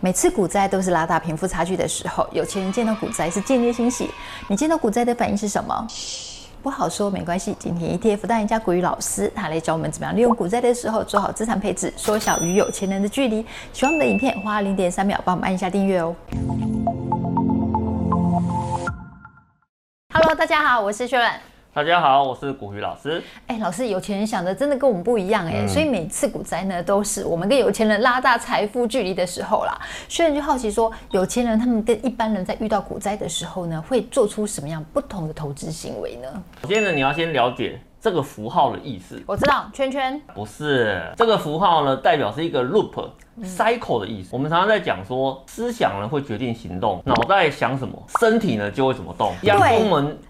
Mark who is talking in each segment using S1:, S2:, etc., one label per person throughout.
S1: 每次股灾都是拉大贫富差距的时候，有钱人见到股灾是间接欣喜。你见到股灾的反应是什么？不好说，没关系。今天 ETF 大赢家股鱼老师，他来教我们怎么样利用股灾的时候做好资产配置，缩小与有钱人的距离。喜欢我们的影片，花零点三秒帮我们按一下订阅哦。Hello，大家好，我是薛软。
S2: 大家好，我是古雨老师。
S1: 哎，老师，有钱人想的真的跟我们不一样哎，嗯、所以每次股灾呢，都是我们跟有钱人拉大财富距离的时候啦。学员就好奇说，有钱人他们跟一般人在遇到股灾的时候呢，会做出什么样不同的投资行为呢？
S2: 首先呢，你要先了解。这个符号的意思，
S1: 我知道，圈圈
S2: 不是这个符号呢，代表是一个 loop cycle 的意思。嗯、我们常常在讲说，思想呢会决定行动，脑袋想什么，身体呢就会怎么动。
S1: 对，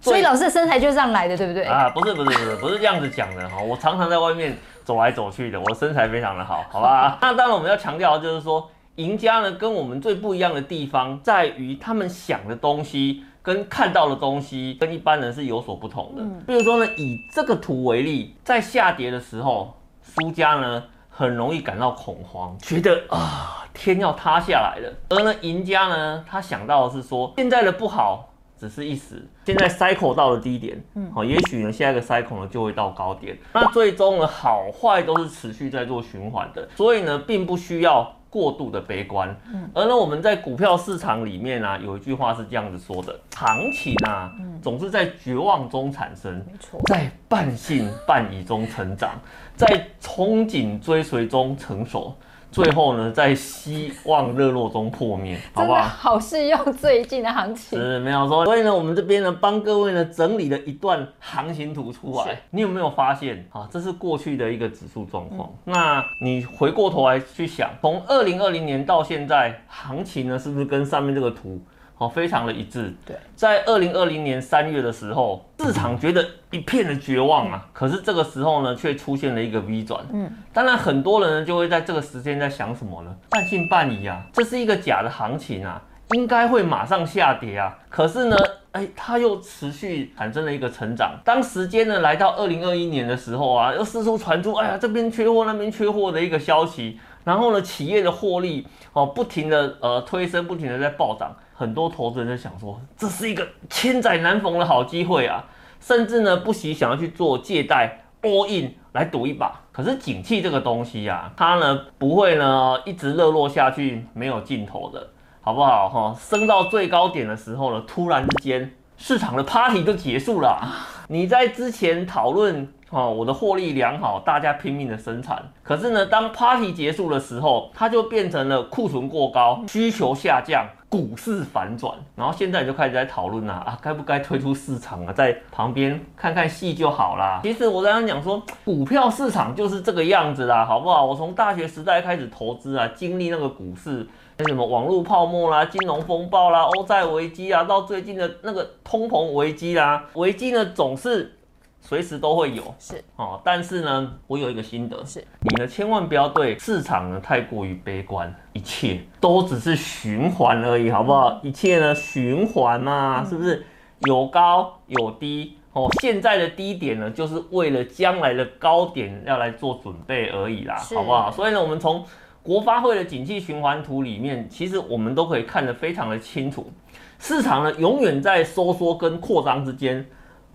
S1: 所以老师的身材就是这样来的，对不对？
S2: 啊，不是不是不是 不是这样子讲的哈。我常常在外面走来走去的，我的身材非常的好，好吧？那当然我们要强调的就是说，赢家呢跟我们最不一样的地方在于他们想的东西。跟看到的东西跟一般人是有所不同的。嗯，比如说呢，以这个图为例，在下跌的时候，输家呢很容易感到恐慌，觉得啊天要塌下来了。而呢赢家呢，他想到的是说，现在的不好只是一时，现在 cycle 到了低点，嗯，好，也许呢下一个 cycle 呢就会到高点。那最终呢好坏都是持续在做循环的，所以呢并不需要。过度的悲观，嗯，而呢，我们在股票市场里面啊，有一句话是这样子说的：行情啊，总是在绝望中产生，没错，在半信半疑中成长，在憧憬追随中成熟。最后呢，在希望热络中破灭，好不好？
S1: 好适用最近的行情，
S2: 是没有错。所以呢，我们这边呢，帮各位呢整理了一段行情图出来。你有没有发现啊？这是过去的一个指数状况。嗯、那你回过头来去想，从二零二零年到现在，行情呢是不是跟上面这个图？哦，非常的一致。对，在二零二零年三月的时候，市场觉得一片的绝望啊。可是这个时候呢，却出现了一个 V 转。嗯，当然很多人呢就会在这个时间在想什么呢？半信半疑啊，这是一个假的行情啊，应该会马上下跌啊。可是呢，哎，它又持续产生了一个成长。当时间呢来到二零二一年的时候啊，又四处传出，哎呀，这边缺货，那边缺货的一个消息。然后呢，企业的获利哦，不停的呃推升，不停的在暴涨。很多投资人在想说，这是一个千载难逢的好机会啊，甚至呢不惜想要去做借贷 all in 来赌一把。可是景气这个东西啊，它呢不会呢一直热络下去，没有尽头的，好不好哈？升到最高点的时候呢，突然之间市场的 party 就结束了。你在之前讨论哦，我的获利良好，大家拼命的生产。可是呢，当 party 结束的时候，它就变成了库存过高，需求下降。股市反转，然后现在就开始在讨论啊，啊，该不该推出市场啊？在旁边看看戏就好啦。其实我刚刚讲说，股票市场就是这个样子啦，好不好？我从大学时代开始投资啊，经历那个股市，那什么网络泡沫啦、金融风暴啦、欧债危机啊，到最近的那个通膨危机啦，危机呢总是。随时都会有，是哦，但是呢，我有一个心得，是你呢，千万不要对市场呢太过于悲观，一切都只是循环而已，好不好？嗯、一切呢循环嘛，是不是有高有低？哦，现在的低点呢，就是为了将来的高点要来做准备而已啦，好不好？所以呢，我们从国发会的景气循环图里面，其实我们都可以看得非常的清楚，市场呢永远在收缩跟扩张之间。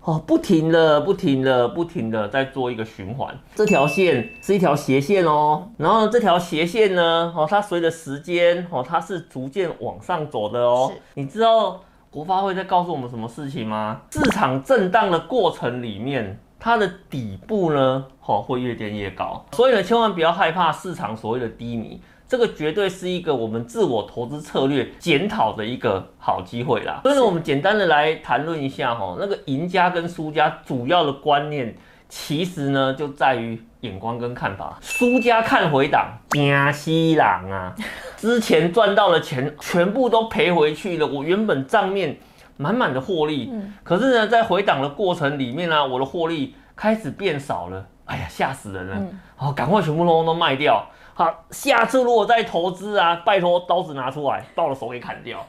S2: 哦，不停的，不停的，不停的在做一个循环。这条线是一条斜线哦，然后这条斜线呢，哦，它随着时间，哦，它是逐渐往上走的哦。是你知道国发会在告诉我们什么事情吗？市场震荡的过程里面，它的底部呢，哦，会越垫越高。所以呢，千万不要害怕市场所谓的低迷。这个绝对是一个我们自我投资策略检讨的一个好机会啦。所以呢，我们简单的来谈论一下哈，那个赢家跟输家主要的观念，其实呢就在于眼光跟看法。输家看回档，惊死人啊！之前赚到的钱全部都赔回去了，我原本账面满满的获利，可是呢，在回档的过程里面呢，我的获利开始变少了。哎呀，吓死人了！好，赶快全部都都卖掉。好，下次如果再投资啊，拜托刀子拿出来，把我的手给砍掉。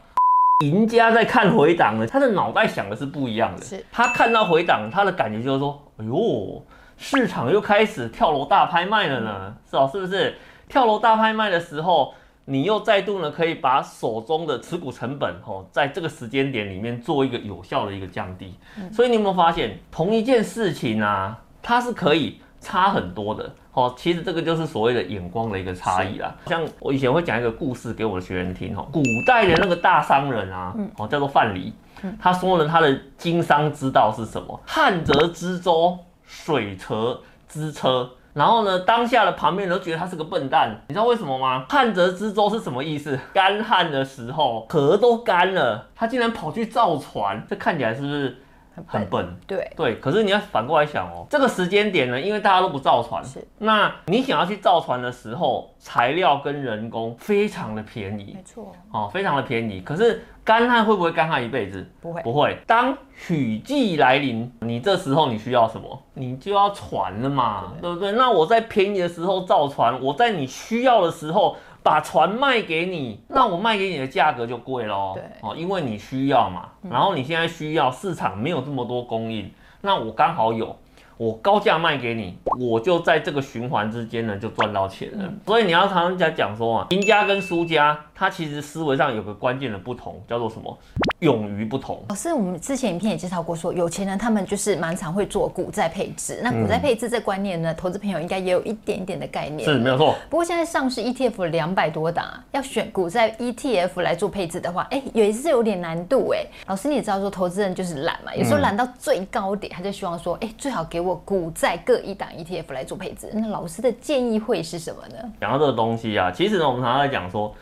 S2: 赢家在看回档呢，他的脑袋想的是不一样的。是，他看到回档，他的感觉就是说，哎呦，市场又开始跳楼大拍卖了呢，是哦，是不是？跳楼大拍卖的时候，你又再度呢可以把手中的持股成本哦，在这个时间点里面做一个有效的一个降低。所以你有没有发现，同一件事情啊，它是可以差很多的哦。其实这个就是所谓的眼光的一个差异啦。像我以前会讲一个故事给我的学员听哦，古代的那个大商人啊，哦叫做范蠡，他说了他的经商之道是什么？旱则织舟，水则织车。然后呢，当下的旁边人都觉得他是个笨蛋，你知道为什么吗？旱则织舟是什么意思？干旱的时候，河都干了，他竟然跑去造船，这看起来是不是？很笨，
S1: 对
S2: 对，可是你要反过来想哦，这个时间点呢，因为大家都不造船，是，那你想要去造船的时候，材料跟人工非常的便宜，
S1: 没错，
S2: 哦，非常的便宜。可是干旱会不会干旱一辈子？
S1: 不会，
S2: 不会。当雨季来临，你这时候你需要什么？你就要船了嘛，对，对不对？那我在便宜的时候造船，我在你需要的时候。把船卖给你，那我卖给你的价格就贵喽。对，哦，因为你需要嘛，然后你现在需要，市场没有这么多供应，那我刚好有，我高价卖给你，我就在这个循环之间呢就赚到钱了。所以你要常常在讲说啊，赢家跟输家，他其实思维上有个关键的不同，叫做什么？勇于不同。老
S1: 师，我们之前影片也介绍过说，说有钱人他们就是蛮常会做股债配置。那股债配置这观念呢，嗯、投资朋友应该也有一点点的概念。
S2: 是，没有错。
S1: 不过现在上市 ETF 两百多档，要选股债 ETF 来做配置的话，哎、欸，也是有点难度哎。老师，你也知道说，投资人就是懒嘛，有时候懒到最高点，他就希望说，哎、欸，最好给我股债各一档 ETF 来做配置。那老师的建议会是什么呢？
S2: 讲到这个东西啊，其实呢，我们常常在讲说，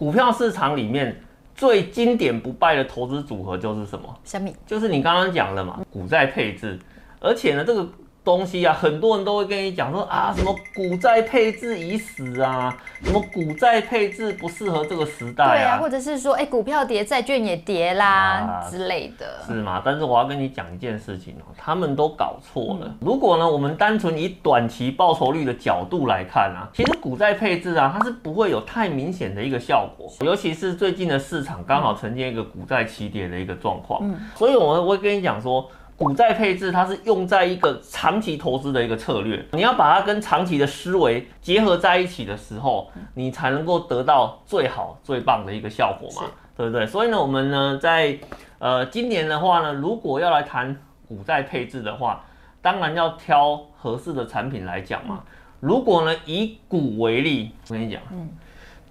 S2: 股票市场里面。最经典不败的投资组合就是什么？
S1: 小米？
S2: 就是你刚刚讲的嘛，股债配置，而且呢，这个。东西啊，很多人都会跟你讲说啊，什么股债配置已死啊，什么股债配置不适合这个时代啊，对啊，
S1: 或者是说，哎、欸，股票跌，债券也跌啦、啊、之类的，
S2: 是吗？但是我要跟你讲一件事情哦，他们都搞错了。嗯、如果呢，我们单纯以短期报酬率的角度来看啊，其实股债配置啊，它是不会有太明显的一个效果，尤其是最近的市场刚好呈现一个股债齐跌的一个状况，嗯，所以我会跟你讲说。股债配置，它是用在一个长期投资的一个策略，你要把它跟长期的思维结合在一起的时候，你才能够得到最好最棒的一个效果嘛，对不对？所以呢，我们呢在呃今年的话呢，如果要来谈股债配置的话，当然要挑合适的产品来讲嘛。如果呢以股为例，我跟你讲，嗯，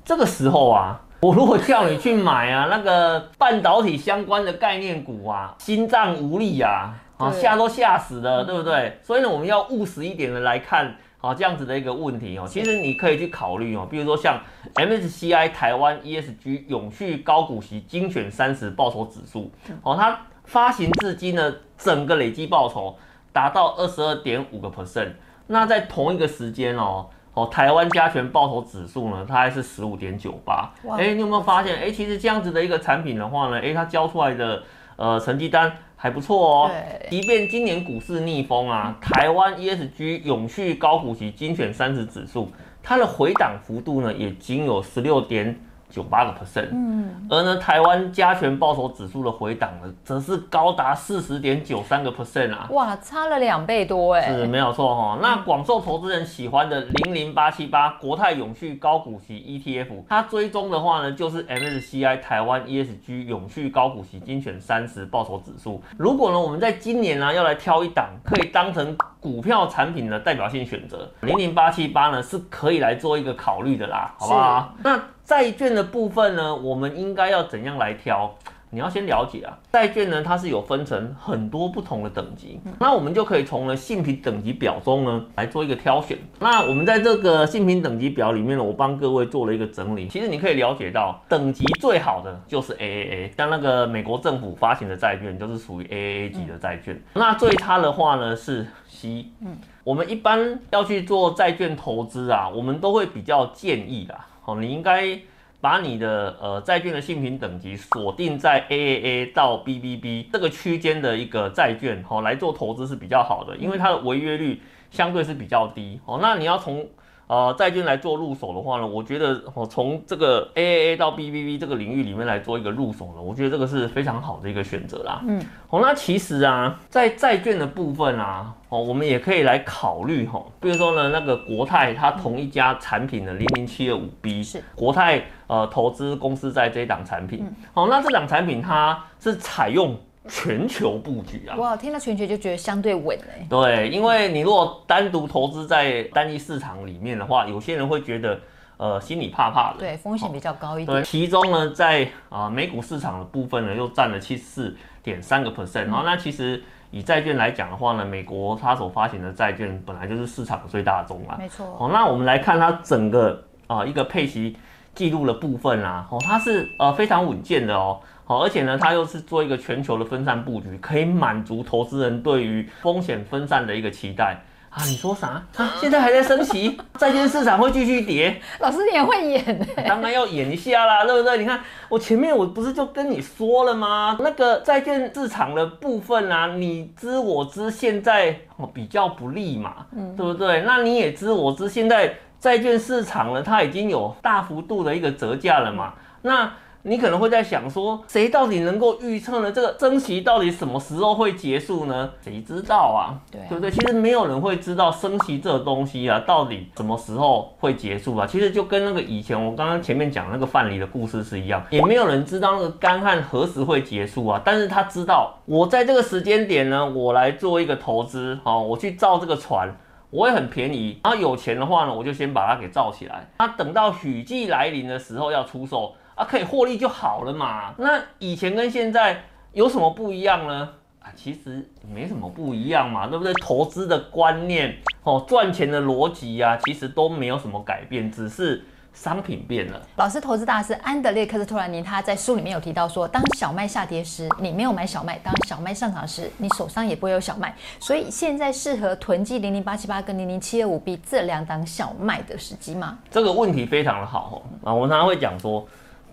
S2: 这个时候啊。我如果叫你去买啊，那个半导体相关的概念股啊，心脏无力啊，啊吓都吓死了，对不对？所以呢，我们要务实一点的来看，好这样子的一个问题哦。其实你可以去考虑哦，比如说像 MSCI 台湾 ESG 永续高股息精选三十报酬指数，哦，它发行至今呢，整个累计报酬达到二十二点五个 percent。那在同一个时间哦。哦，台湾加权报酬指数呢，它还是十五点九八。哎，你有没有发现？哎，其实这样子的一个产品的话呢，哎，它交出来的呃成绩单还不错哦。对。即便今年股市逆风啊，台湾 ESG 永续高股息精选三十指数，它的回档幅度呢，也仅有十六点。九八个 percent，嗯，而呢，台湾加权报酬指数的回档呢，则是高达四十点九三个 percent 啊，
S1: 哇，差了两倍多哎，
S2: 是没有错哈。那广受投资人喜欢的零零八七八国泰永续高股息 ETF，它追踪的话呢，就是 MSCI 台湾 ESG 永续高股息精选三十报酬指数。如果呢，我们在今年呢、啊，要来挑一档可以当成股票产品的代表性选择，零零八七八呢，是可以来做一个考虑的啦，好不好？那。债券的部分呢，我们应该要怎样来挑？你要先了解啊，债券呢，它是有分成很多不同的等级，那我们就可以从呢信评等级表中呢来做一个挑选。那我们在这个信评等级表里面呢，我帮各位做了一个整理。其实你可以了解到，等级最好的就是 AAA，像那个美国政府发行的债券就是属于 AAA 级的债券。那最差的话呢是 C。嗯，我们一般要去做债券投资啊，我们都会比较建议啦。哦，你应该把你的呃债券的信评等级锁定在 AAA 到 BBB 这个区间的一个债券，好，来做投资是比较好的，因为它的违约率相对是比较低。哦，那你要从呃债券来做入手的话呢，我觉得哦从这个 AAA 到 BBB 这个领域里面来做一个入手呢，我觉得这个是非常好的一个选择啦。嗯，好，那其实啊，在债券的部分啊，哦，我们也可以来考虑哈，比如说呢，那个国泰它同一家产品的零零七二五 B 是国泰呃投资公司在这一档产品，好，那这档产品它是采用。全球布局啊！
S1: 哇，听到全球就觉得相对稳哎。
S2: 对，因为你如果单独投资在单一市场里面的话，有些人会觉得呃心里怕怕的。
S1: 对，风险比较高一点。
S2: 对，其中呢，在啊、呃、美股市场的部分呢，又占了七十四点三个 percent。然后那其实以债券来讲的话呢，美国它所发行的债券本来就是市场最大宗啊。
S1: 没错。
S2: 好，那我们来看它整个啊、呃、一个配息记录的部分啊，哦，它是呃非常稳健的哦。好，而且呢，它又是做一个全球的分散布局，可以满足投资人对于风险分散的一个期待啊！你说啥？啊，现在还在升息，债券市场会继续跌？
S1: 老师你也会演？
S2: 当然要演一下啦，对不对？你看我前面我不是就跟你说了吗？那个债券市场的部分啊，你知我知，现在哦比较不利嘛，嗯，对不对？那你也知我知，现在债券市场呢，它已经有大幅度的一个折价了嘛，那。你可能会在想说，谁到底能够预测呢？这个升息到底什么时候会结束呢？谁知道啊？对，对不对？其实没有人会知道升息这个东西啊，到底什么时候会结束啊？其实就跟那个以前我刚刚前面讲那个范蠡的故事是一样，也没有人知道那个干旱何时会结束啊。但是他知道，我在这个时间点呢，我来做一个投资，好，我去造这个船，我也很便宜。然后有钱的话呢，我就先把它给造起来。那等到雨季来临的时候要出售。啊，可以获利就好了嘛。那以前跟现在有什么不一样呢？啊，其实没什么不一样嘛，对不对？投资的观念哦，赚钱的逻辑呀，其实都没有什么改变，只是商品变了。
S1: 老师，投资大师安德烈克斯托兰尼他在书里面有提到说，当小麦下跌时，你没有买小麦；当小麦上涨时，你手上也不会有小麦。所以现在适合囤积零零八七八跟零零七二五 B 这两档小麦的时机吗？
S2: 这个问题非常的好啊，我们常常会讲说。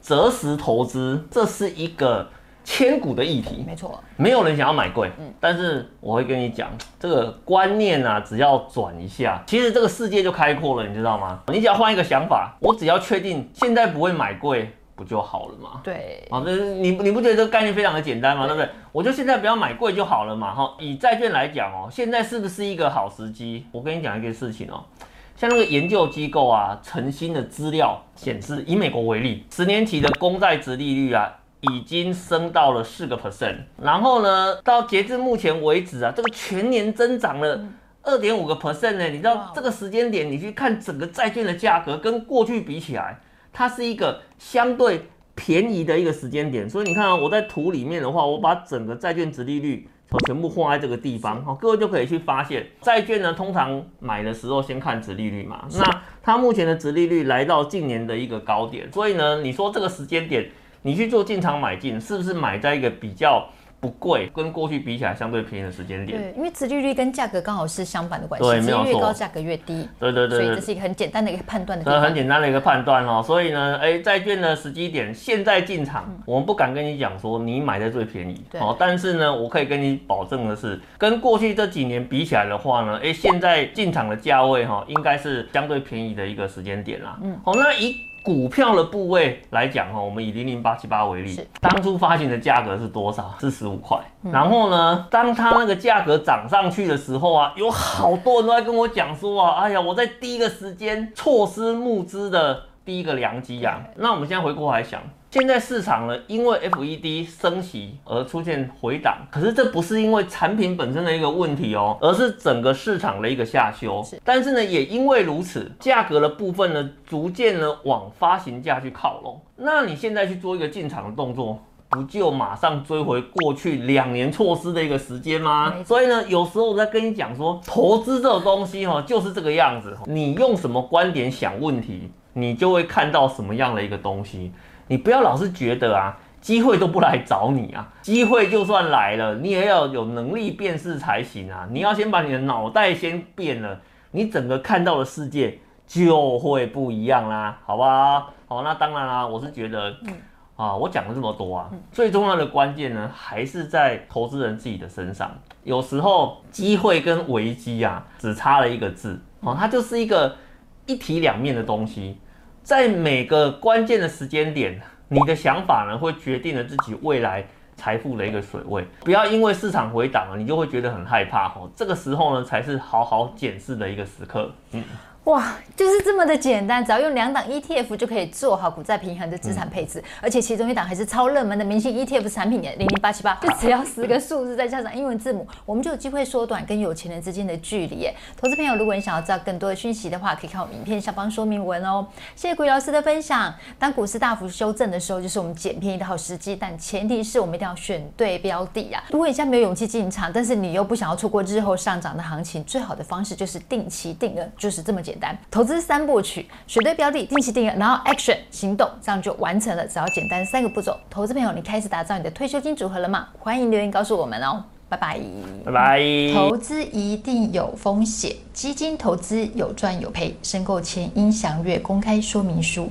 S2: 择时投资，这是一个千古的议题。
S1: 没错，
S2: 没有人想要买贵。嗯，但是我会跟你讲，这个观念啊，只要转一下，其实这个世界就开阔了，你知道吗？你只要换一个想法，我只要确定现在不会买贵，不就好了嘛？
S1: 对，
S2: 好，这你你不觉得这个概念非常的简单吗？对不对？我就现在不要买贵就好了嘛。哈，以债券来讲哦，现在是不是一个好时机？我跟你讲一个事情哦。像那个研究机构啊，晨星的资料显示，以美国为例，十年期的公债值利率啊，已经升到了四个 percent。然后呢，到截至目前为止啊，这个全年增长了二点五个 percent 呢。你知道这个时间点，你去看整个债券的价格跟过去比起来，它是一个相对便宜的一个时间点。所以你看啊，我在图里面的话，我把整个债券值利率。我全部画在这个地方，好，各位就可以去发现，债券呢，通常买的时候先看值利率嘛，那它目前的值利率来到近年的一个高点，所以呢，你说这个时间点，你去做进场买进，是不是买在一个比较？不贵，跟过去比起来相对便宜的时间点。
S1: 对，因为殖利率跟价格刚好是相反的关系，殖利率越高，价格越低。
S2: 对对对，
S1: 所以这是一个很简单的一个判断的。
S2: 这很简单的一个判断哦，所以呢，哎，债券的时机点现在进场，嗯，我们不敢跟你讲说你买在最便宜，好。但是呢，我可以跟你保证的是，跟过去这几年比起来的话呢，哎，现在进场的价位哈，应该是相对便宜的一个时间点啦。嗯，好，那一。股票的部位来讲哈，我们以零零八七八为例，当初发行的价格是多少？是十五块。然后呢，当它那个价格涨上去的时候啊，有好多人都在跟我讲说啊，哎呀，我在第一个时间错失募资的第一个良机呀。那我们现在回过来想。现在市场呢，因为 FED 升息而出现回档，可是这不是因为产品本身的一个问题哦，而是整个市场的一个下修。但是呢，也因为如此，价格的部分呢，逐渐呢往发行价去靠拢。那你现在去做一个进场的动作，不就马上追回过去两年错失的一个时间吗？所以呢，有时候我在跟你讲说，投资这种东西哈，就是这个样子。你用什么观点想问题，你就会看到什么样的一个东西。你不要老是觉得啊，机会都不来找你啊，机会就算来了，你也要有能力辨识才行啊。你要先把你的脑袋先变了，你整个看到的世界就会不一样啦，好不好？好，那当然啦，我是觉得，啊，我讲了这么多啊，最重要的关键呢，还是在投资人自己的身上。有时候机会跟危机啊，只差了一个字，哦，它就是一个。一体两面的东西，在每个关键的时间点，你的想法呢会决定了自己未来财富的一个水位。不要因为市场回档了，你就会觉得很害怕哦。这个时候呢，才是好好检视的一个时刻。嗯。
S1: 哇，就是这么的简单，只要用两档 ETF 就可以做好股债平衡的资产配置，嗯、而且其中一档还是超热门的明星 ETF 产品耶，零零八七八，就只要十个数字再加上英文字母，我们就有机会缩短跟有钱人之间的距离耶。投资朋友，如果你想要知道更多的讯息的话，可以看我们影片下方说明文哦。谢谢鬼老师的分享。当股市大幅修正的时候，就是我们捡便宜的好时机，但前提是我们一定要选对标的呀。如果你现在没有勇气进场，但是你又不想要错过日后上涨的行情，最好的方式就是定期定额，就是这么简单。投资三。三部曲，选对标的，定期定额，然后 action 行动，这样就完成了。只要简单三个步骤，投资朋友，你开始打造你的退休金组合了吗？欢迎留言告诉我们哦，拜拜，
S2: 拜拜。
S1: 投资一定有风险，基金投资有赚有赔，申购前应详阅公开说明书。